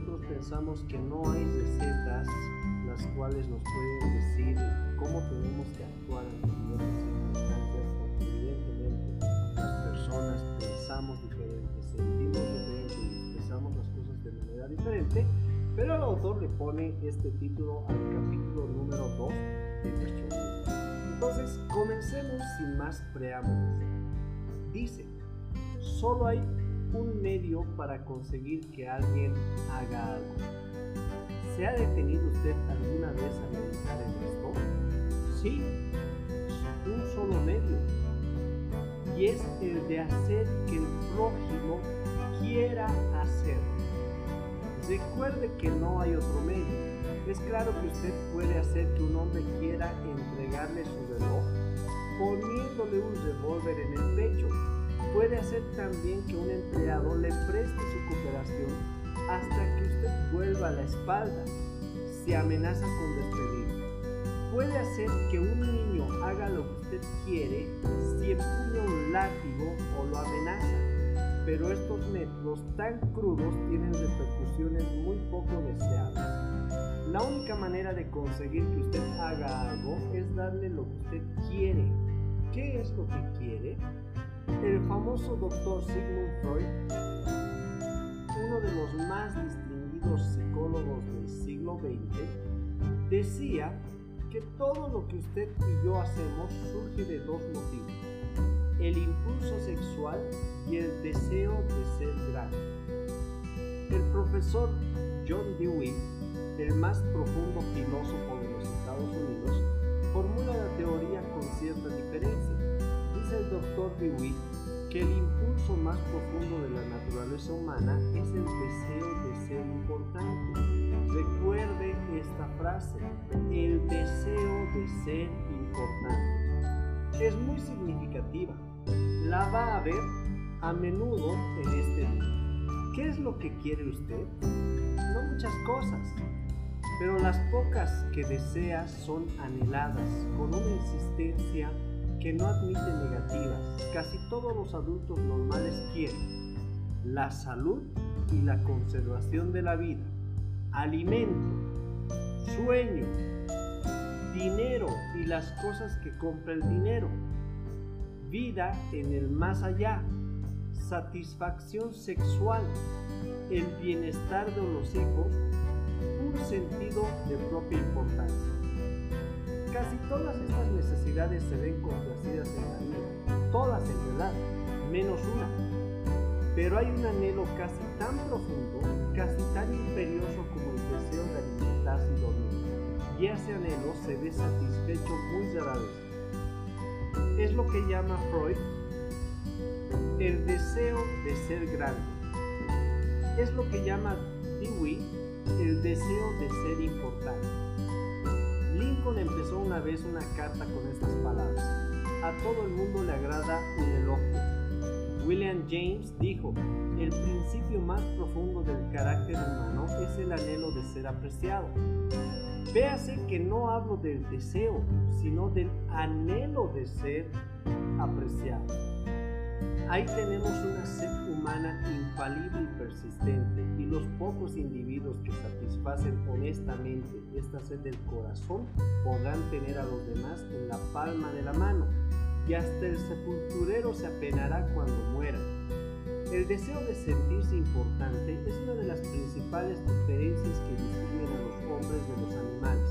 nosotros pensamos que no hay recetas las cuales nos pueden decir cómo tenemos que actuar en diferentes circunstancias, porque evidentemente las personas pensamos diferente, sentimos diferente y expresamos las cosas de manera diferente, pero el autor le pone este título al capítulo número 2 de nuestro libro. Entonces, comencemos sin más preámbulos. Dice, solo hay un medio para conseguir que alguien haga algo. ¿Se ha detenido usted alguna vez a meditar en esto? Sí, un solo medio. Y es el de hacer que el prójimo quiera hacer. Recuerde que no hay otro medio. Es claro que usted puede hacer que un hombre quiera entregarle su reloj poniéndole un revólver en el pecho. Puede hacer también que un empleado le preste su cooperación hasta que usted vuelva la espalda. Se amenaza con despedirlo. Puede hacer que un niño haga lo que usted quiere si empuña un látigo o lo amenaza. Pero estos métodos tan crudos tienen repercusiones muy poco deseables. La única manera de conseguir que usted haga algo es darle lo que usted quiere. ¿Qué es lo que quiere? El famoso doctor Sigmund Freud, uno de los más distinguidos psicólogos del siglo XX, decía que todo lo que usted y yo hacemos surge de dos motivos, el impulso sexual y el deseo de ser grande. El profesor John Dewey, el más profundo filósofo de los Estados Unidos, formula la teoría con cierta diferencia. Dice el doctor Dewey que el impulso más profundo de la naturaleza humana es el deseo de ser importante. Recuerde esta frase, el deseo de ser importante. Es muy significativa. La va a ver a menudo en este libro. ¿Qué es lo que quiere usted? No muchas cosas, pero las pocas que desea son anheladas con una insistencia que no admite negativas. Casi todos los adultos normales quieren la salud y la conservación de la vida, alimento, sueño, dinero y las cosas que compra el dinero, vida en el más allá, satisfacción sexual, el bienestar de los hijos, un sentido de propia importancia. Casi todas estas necesidades se ven complacidas en la vida, todas en verdad, menos una. Pero hay un anhelo casi tan profundo, casi tan imperioso como el deseo de alimentarse y dormir. Y ese anhelo se ve satisfecho muy rara vez. Es lo que llama Freud el deseo de ser grande. Es lo que llama Dewey el deseo de ser importante. Lincoln empezó una vez una carta con estas palabras. A todo el mundo le agrada un elogio. William James dijo, el principio más profundo del carácter humano es el anhelo de ser apreciado. Véase que no hablo del deseo, sino del anhelo de ser apreciado. Ahí tenemos una sed humana infalible y persistente y los pocos individuos que satisfacen honestamente esta sed del corazón podrán tener a los demás en la palma de la mano y hasta el sepulturero se apenará cuando muera. El deseo de sentirse importante es una de las principales diferencias que distinguen a los hombres de los animales.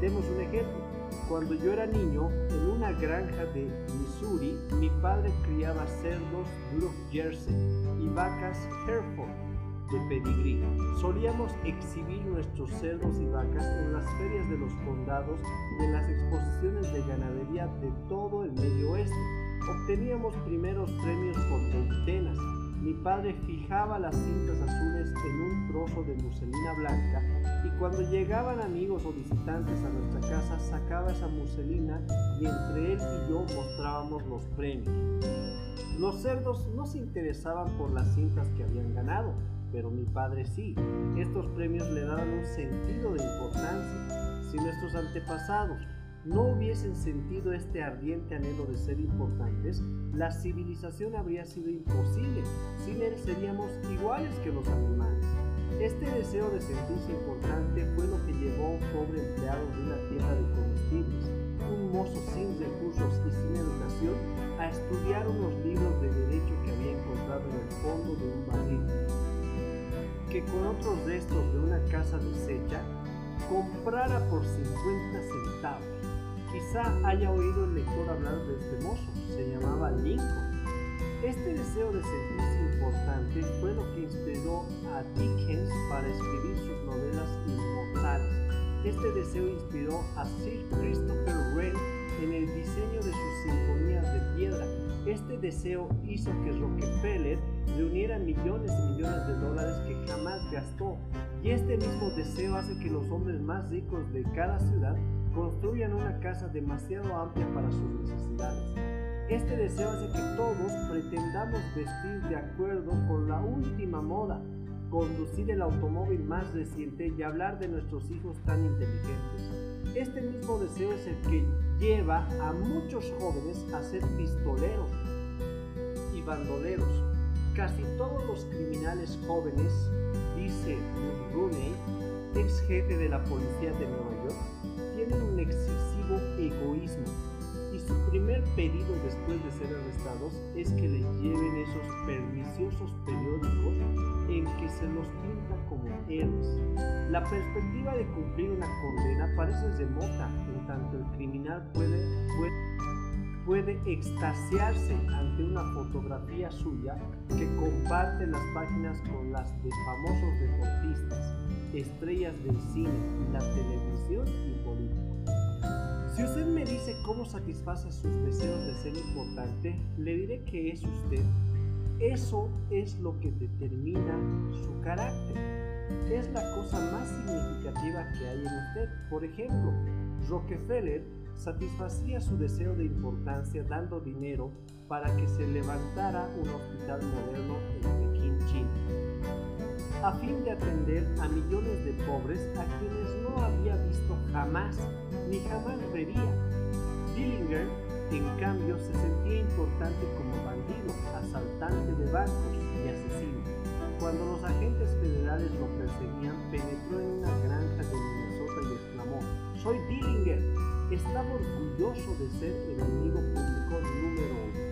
Demos un ejemplo. Cuando yo era niño, en una granja de Missouri, mi padre criaba cerdos Blue Jersey y vacas Hereford de pedigrí. Solíamos exhibir nuestros cerdos y vacas en las ferias de los condados y en las exposiciones de ganadería de todo el medio oeste. Obteníamos primeros premios por veintenas mi padre fijaba las cintas azules en un trozo de muselina blanca y cuando llegaban amigos o visitantes a nuestra casa sacaba esa muselina y entre él y yo mostrábamos los premios. Los cerdos no se interesaban por las cintas que habían ganado, pero mi padre sí. Estos premios le daban un sentido de importancia. Si nuestros antepasados no hubiesen sentido este ardiente anhelo de ser importantes, la civilización habría sido imposible. Sin él seríamos iguales que los animales. Este deseo de sentirse importante fue lo que llevó a un pobre empleado de una tienda de comestibles, un mozo sin recursos y sin educación, a estudiar unos libros de derecho que había encontrado en el fondo de un barril, que con otros restos de una casa deshecha comprara por 50 centavos. Quizá haya oído el lector hablar de este mozo, se llamaba Lincoln. Este deseo de sentirse importante fue lo que inspiró a Dickens para escribir sus novelas inmortales. Este deseo inspiró a Sir Christopher Wren en el diseño de sus sinfonías de piedra. Este deseo hizo que Rockefeller reuniera millones y millones de dólares que jamás gastó. Y este mismo deseo hace que los hombres más ricos de cada ciudad construyan una casa demasiado amplia para sus necesidades. Este deseo hace que todos pretendamos vestir de acuerdo con la última moda, conducir el automóvil más reciente y hablar de nuestros hijos tan inteligentes. Este mismo deseo es el que lleva a muchos jóvenes a ser pistoleros y bandoleros. Casi todos los criminales jóvenes, dice Rooney, ex jefe de la policía de Nueva York, tienen un excesivo egoísmo y su primer pedido después de ser arrestados es que les lleven esos perniciosos periódicos en que se los pinta como héroes. La perspectiva de cumplir una condena parece remota, en tanto el criminal puede, puede, puede extasiarse ante una fotografía suya que comparte las páginas con las de famosos deportistas, estrellas del cine, la televisión y si usted me dice cómo satisface sus deseos de ser importante, le diré que es usted. Eso es lo que determina su carácter. Es la cosa más significativa que hay en usted. Por ejemplo, Rockefeller satisfacía su deseo de importancia dando dinero para que se levantara un hospital moderno en Pekín, China, a fin de atender a millones de pobres a quienes no había visto jamás ni jamás vería. Dillinger, en cambio, se sentía importante como bandido, asaltante de bancos y asesino. Cuando los agentes federales lo perseguían, penetró en una granja de Minnesota y exclamó, soy Dillinger, estaba orgulloso de ser el enemigo público número uno.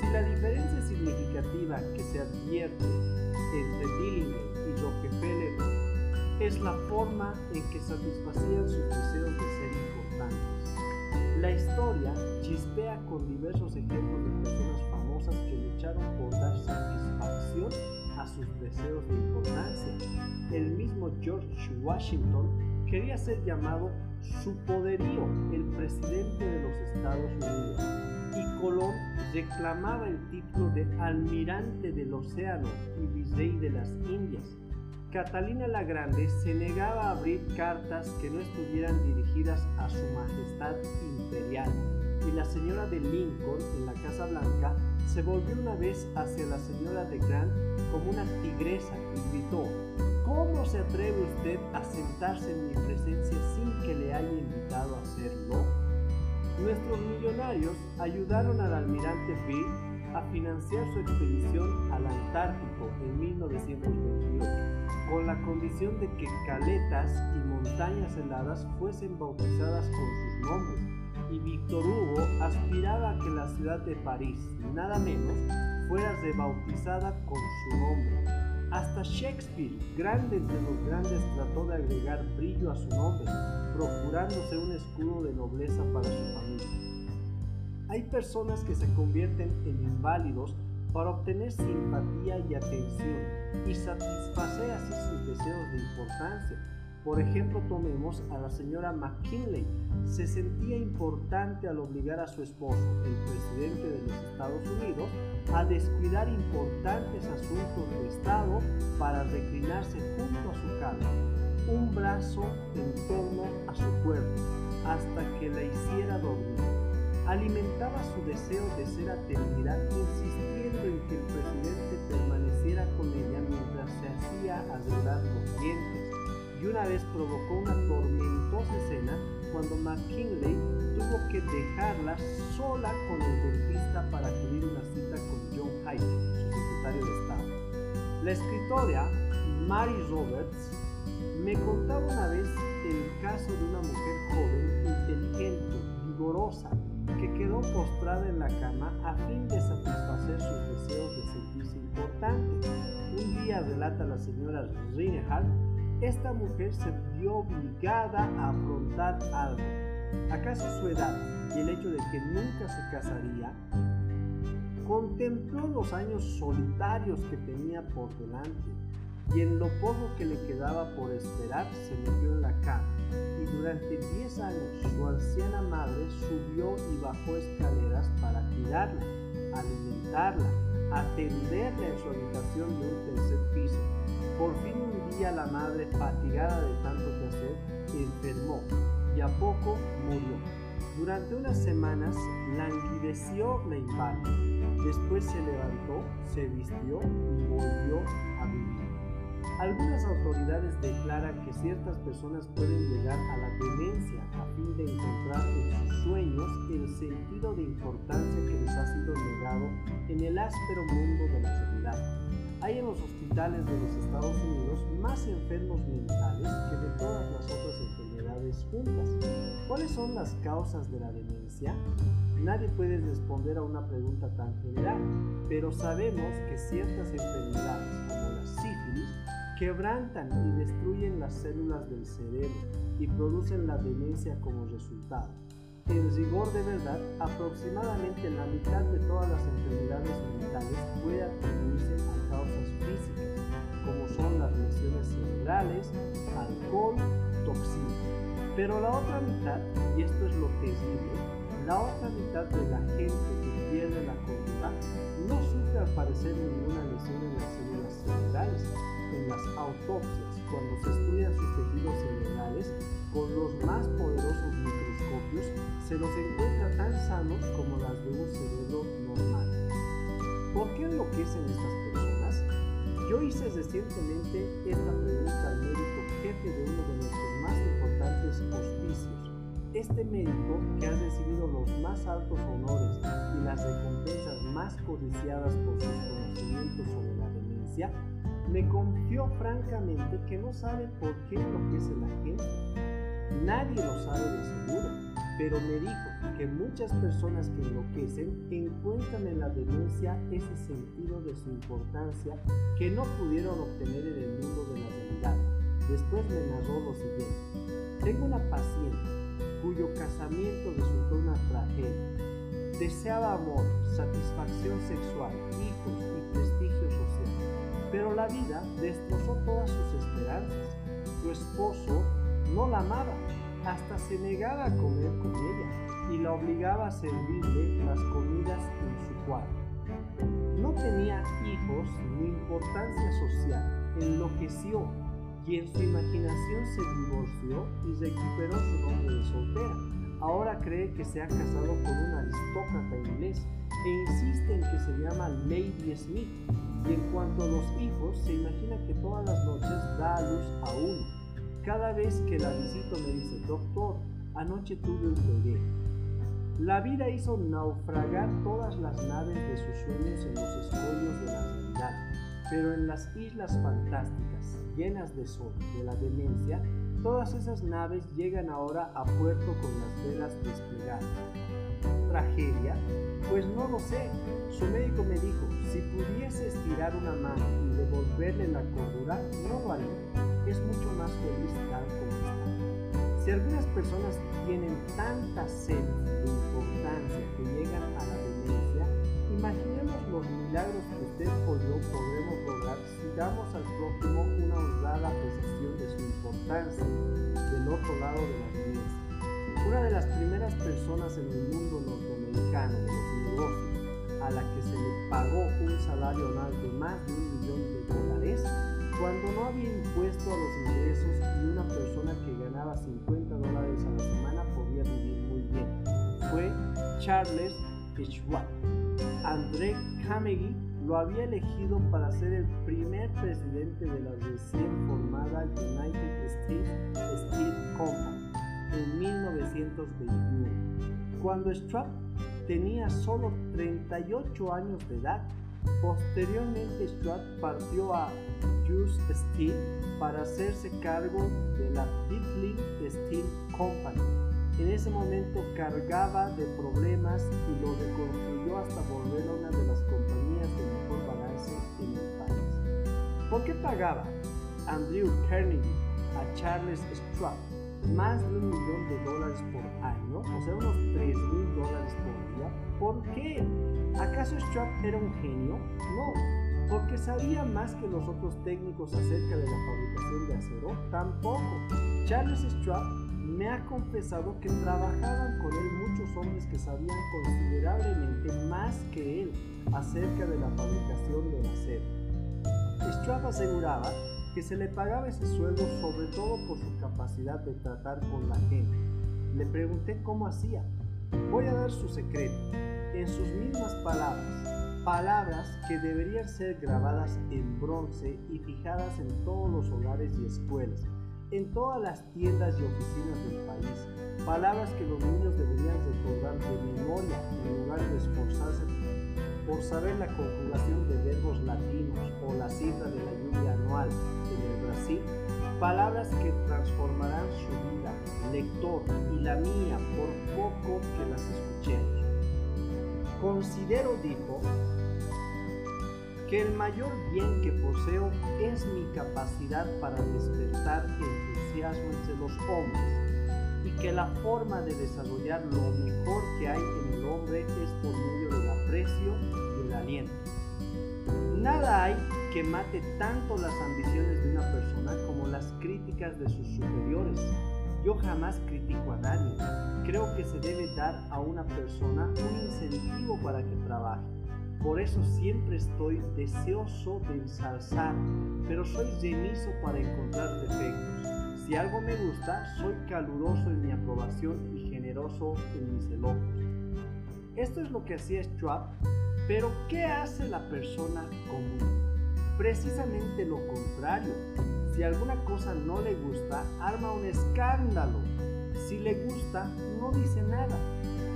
Si la diferencia significativa que se advierte entre Dillinger y Rockefeller es la forma en que satisfacían sus deseos de ser importantes. La historia chispea con diversos ejemplos de personas famosas que lucharon por dar satisfacción a sus deseos de importancia. El mismo George Washington quería ser llamado su poderío, el presidente de los Estados Unidos, y Colón reclamaba el título de almirante del océano y virrey de las Indias. Catalina la Grande se negaba a abrir cartas que no estuvieran dirigidas a su majestad imperial y la señora de Lincoln en la Casa Blanca se volvió una vez hacia la señora de Grant como una tigresa y gritó, ¿cómo se atreve usted a sentarse en mi presencia sin que le haya invitado a hacerlo? Nuestros millonarios ayudaron al almirante Bill a financiar su expedición al Antártico en 1928 con la condición de que caletas y montañas heladas fuesen bautizadas con sus nombres, y Víctor Hugo aspiraba a que la ciudad de París, nada menos, fuera rebautizada con su nombre. Hasta Shakespeare, grande entre los grandes, trató de agregar brillo a su nombre, procurándose un escudo de nobleza para su familia. Hay personas que se convierten en inválidos para obtener simpatía y atención y satisfacer así sus deseos de importancia. Por ejemplo, tomemos a la señora McKinley. Se sentía importante al obligar a su esposo, el presidente de los Estados Unidos, a descuidar importantes asuntos de Estado para reclinarse junto a su cama, un brazo en torno a su cuerpo, hasta que la hiciera dormir. Alimentaba su deseo de ser atendida, insistiendo en que el presidente permaneciera con ella mientras se hacía asegurar los dientes y una vez provocó una tormentosa escena cuando McKinley tuvo que dejarla sola con el dentista para acudir una cita con John Hyde, su secretario de Estado. La escritora Mary Roberts me contaba una vez el caso de una mujer joven, inteligente, vigorosa, que quedó postrada en la cama a fin de satisfacer sus deseos de sentirse importante. Un día, relata la señora Reinhardt, esta mujer se vio obligada a afrontar algo. ¿Acaso su edad y el hecho de que nunca se casaría? Contempló los años solitarios que tenía por delante y en lo poco que le quedaba por esperar se metió en la cama y durante 10 años su anciana madre subió y bajó escaleras para cuidarla, alimentarla, atenderla en su habitación de un tercer piso. Por fin un día la madre, fatigada de tanto que hacer, enfermó y a poco murió. Durante unas semanas languideció la inválida. Después se levantó, se vistió y volvió. Algunas autoridades declaran que ciertas personas pueden llegar a la demencia a fin de encontrar en sus sueños el sentido de importancia que les ha sido negado en el áspero mundo de la realidad. Hay en los hospitales de los Estados Unidos más enfermos mentales que de todas las otras enfermedades juntas. ¿Cuáles son las causas de la demencia? Nadie puede responder a una pregunta tan general, pero sabemos que ciertas enfermedades como la sífilis quebrantan y destruyen las células del cerebro y producen la demencia como resultado. En rigor de verdad, aproximadamente la mitad de todas las enfermedades mentales puede atribuirse a causas físicas, como son las lesiones cerebrales, alcohol, toxinas. Pero la otra mitad, y esto es lo terrible, la otra mitad de la gente que pierde la cordura no sufre al parecer ninguna lesión en las células cerebrales, en las autopsias, cuando se estudian sus tejidos cerebrales con los más poderosos microscopios, se los encuentra tan sanos como las de un cerebro normal. ¿Por qué enloquecen estas personas? Yo hice recientemente esta pregunta al médico jefe de uno de nuestros más importantes hospicios. Este médico, que ha recibido los más altos honores y las recompensas más codiciadas por sus conocimientos sobre la demencia, me confió francamente que no sabe por qué enloquece la gente. Nadie lo sabe de seguro, pero me dijo que muchas personas que enloquecen encuentran en la demencia ese sentido de su importancia que no pudieron obtener en el mundo de la realidad. Después me narró lo siguiente. Tengo una paciente cuyo casamiento resultó una tragedia. Deseaba amor, satisfacción sexual, hijos y prestigio social pero la vida destrozó todas sus esperanzas. Su esposo no la amaba, hasta se negaba a comer con ella y la obligaba a servirle las comidas en su cuarto. No tenía hijos ni importancia social, enloqueció y en su imaginación se divorció y recuperó su nombre de soltera. Ahora cree que se ha casado con un aristócrata inglés e insiste en que se llama Lady Smith y en cuanto a los hijos, se imagina que todas las noches da a luz a uno. Cada vez que la visito me dice, doctor, anoche tuve un bebé. La vida hizo naufragar todas las naves de sus sueños en los escollos de la realidad, pero en las islas fantásticas, llenas de sol, de la demencia, todas esas naves llegan ahora a puerto con las velas desplegadas. ¿Tragedia? Pues no lo sé. Su médico me dijo, si pudiese estirar una mano y devolverle la cordura, no lo haría. Es mucho más feliz tal como está. Si algunas personas tienen tanta sed de importancia que llegan a la demencia, imaginemos los milagros que usted o yo podremos lograr si damos al prójimo una honrada apreciación de su importancia del otro lado de la mesa. Una de las primeras personas en el mundo norteamericano de los negocios a la que se le pagó un salario anual de más de un millón de dólares cuando no había impuesto a los ingresos y una persona que ganaba 50 dólares a la semana podía vivir muy bien. Fue Charles Schwab. André Carnegie lo había elegido para ser el primer presidente de la recién formada United States Steel Company en 1921. Cuando Schwab tenía solo 38 años de edad, Posteriormente, Stuart partió a Just Steel para hacerse cargo de la Bidley Steel Company. En ese momento cargaba de problemas y lo reconstruyó hasta volver a una de las compañías de mejor balance en el país. ¿Por qué pagaba Andrew Carnegie a Charles Schwab más de un millón de dólares por año, o sea, unos 3 mil dólares por día? ¿Por qué? ¿Acaso Schwab era un genio? No, porque sabía más que los otros técnicos acerca de la fabricación de acero. Tampoco. Charles Schwab me ha confesado que trabajaban con él muchos hombres que sabían considerablemente más que él acerca de la fabricación del acero. Schwab aseguraba que se le pagaba ese sueldo sobre todo por su capacidad de tratar con la gente. Le pregunté cómo hacía. Voy a dar su secreto en sus mismas palabras, palabras que deberían ser grabadas en bronce y fijadas en todos los hogares y escuelas, en todas las tiendas y oficinas del país, palabras que los niños deberían recordar de memoria en lugar de esforzarse por saber la conjugación de verbos latinos o la cifra de la lluvia anual palabras que transformarán su vida, lector y la mía por poco que las escuchemos. Considero, dijo, que el mayor bien que poseo es mi capacidad para despertar entusiasmo entre los hombres y que la forma de desarrollar lo mejor que hay en el hombre es por medio del aprecio y el aliento. Nada hay que mate tanto las ambiciones de una persona como las críticas de sus superiores yo jamás critico a nadie. Creo que se debe dar a una persona un incentivo para que trabaje. Por eso siempre estoy deseoso de ensalzar, pero soy remiso para encontrar defectos. Si algo me gusta, soy caluroso en mi aprobación y generoso en mis elogios. Esto es lo que hacía Schwab, pero ¿qué hace la persona común? Precisamente lo contrario si alguna cosa no le gusta, arma un escándalo. Si le gusta, no dice nada.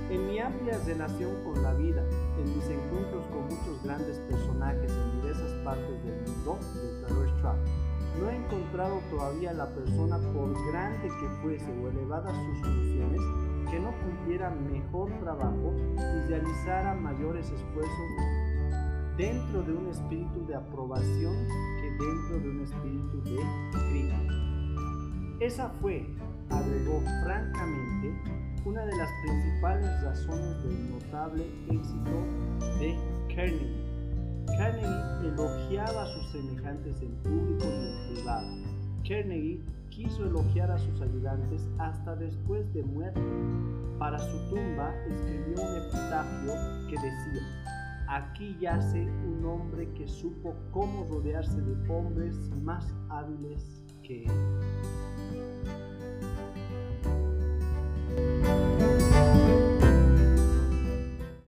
En mi amplia relación con la vida, en mis encuentros con muchos grandes personajes en diversas partes del mundo, declaró Schwab, no he encontrado todavía la persona, por grande que fuese o elevadas sus soluciones, que no cumpliera mejor trabajo y realizara mayores esfuerzos dentro de un espíritu de aprobación que dentro de un espíritu de crítica. Esa fue, agregó francamente, una de las principales razones del notable éxito de Carnegie. Carnegie elogiaba a sus semejantes en público y en privado. Carnegie quiso elogiar a sus ayudantes hasta después de muerte. Para su tumba escribió un epitafio que decía, Aquí yace un hombre que supo cómo rodearse de hombres más hábiles que él.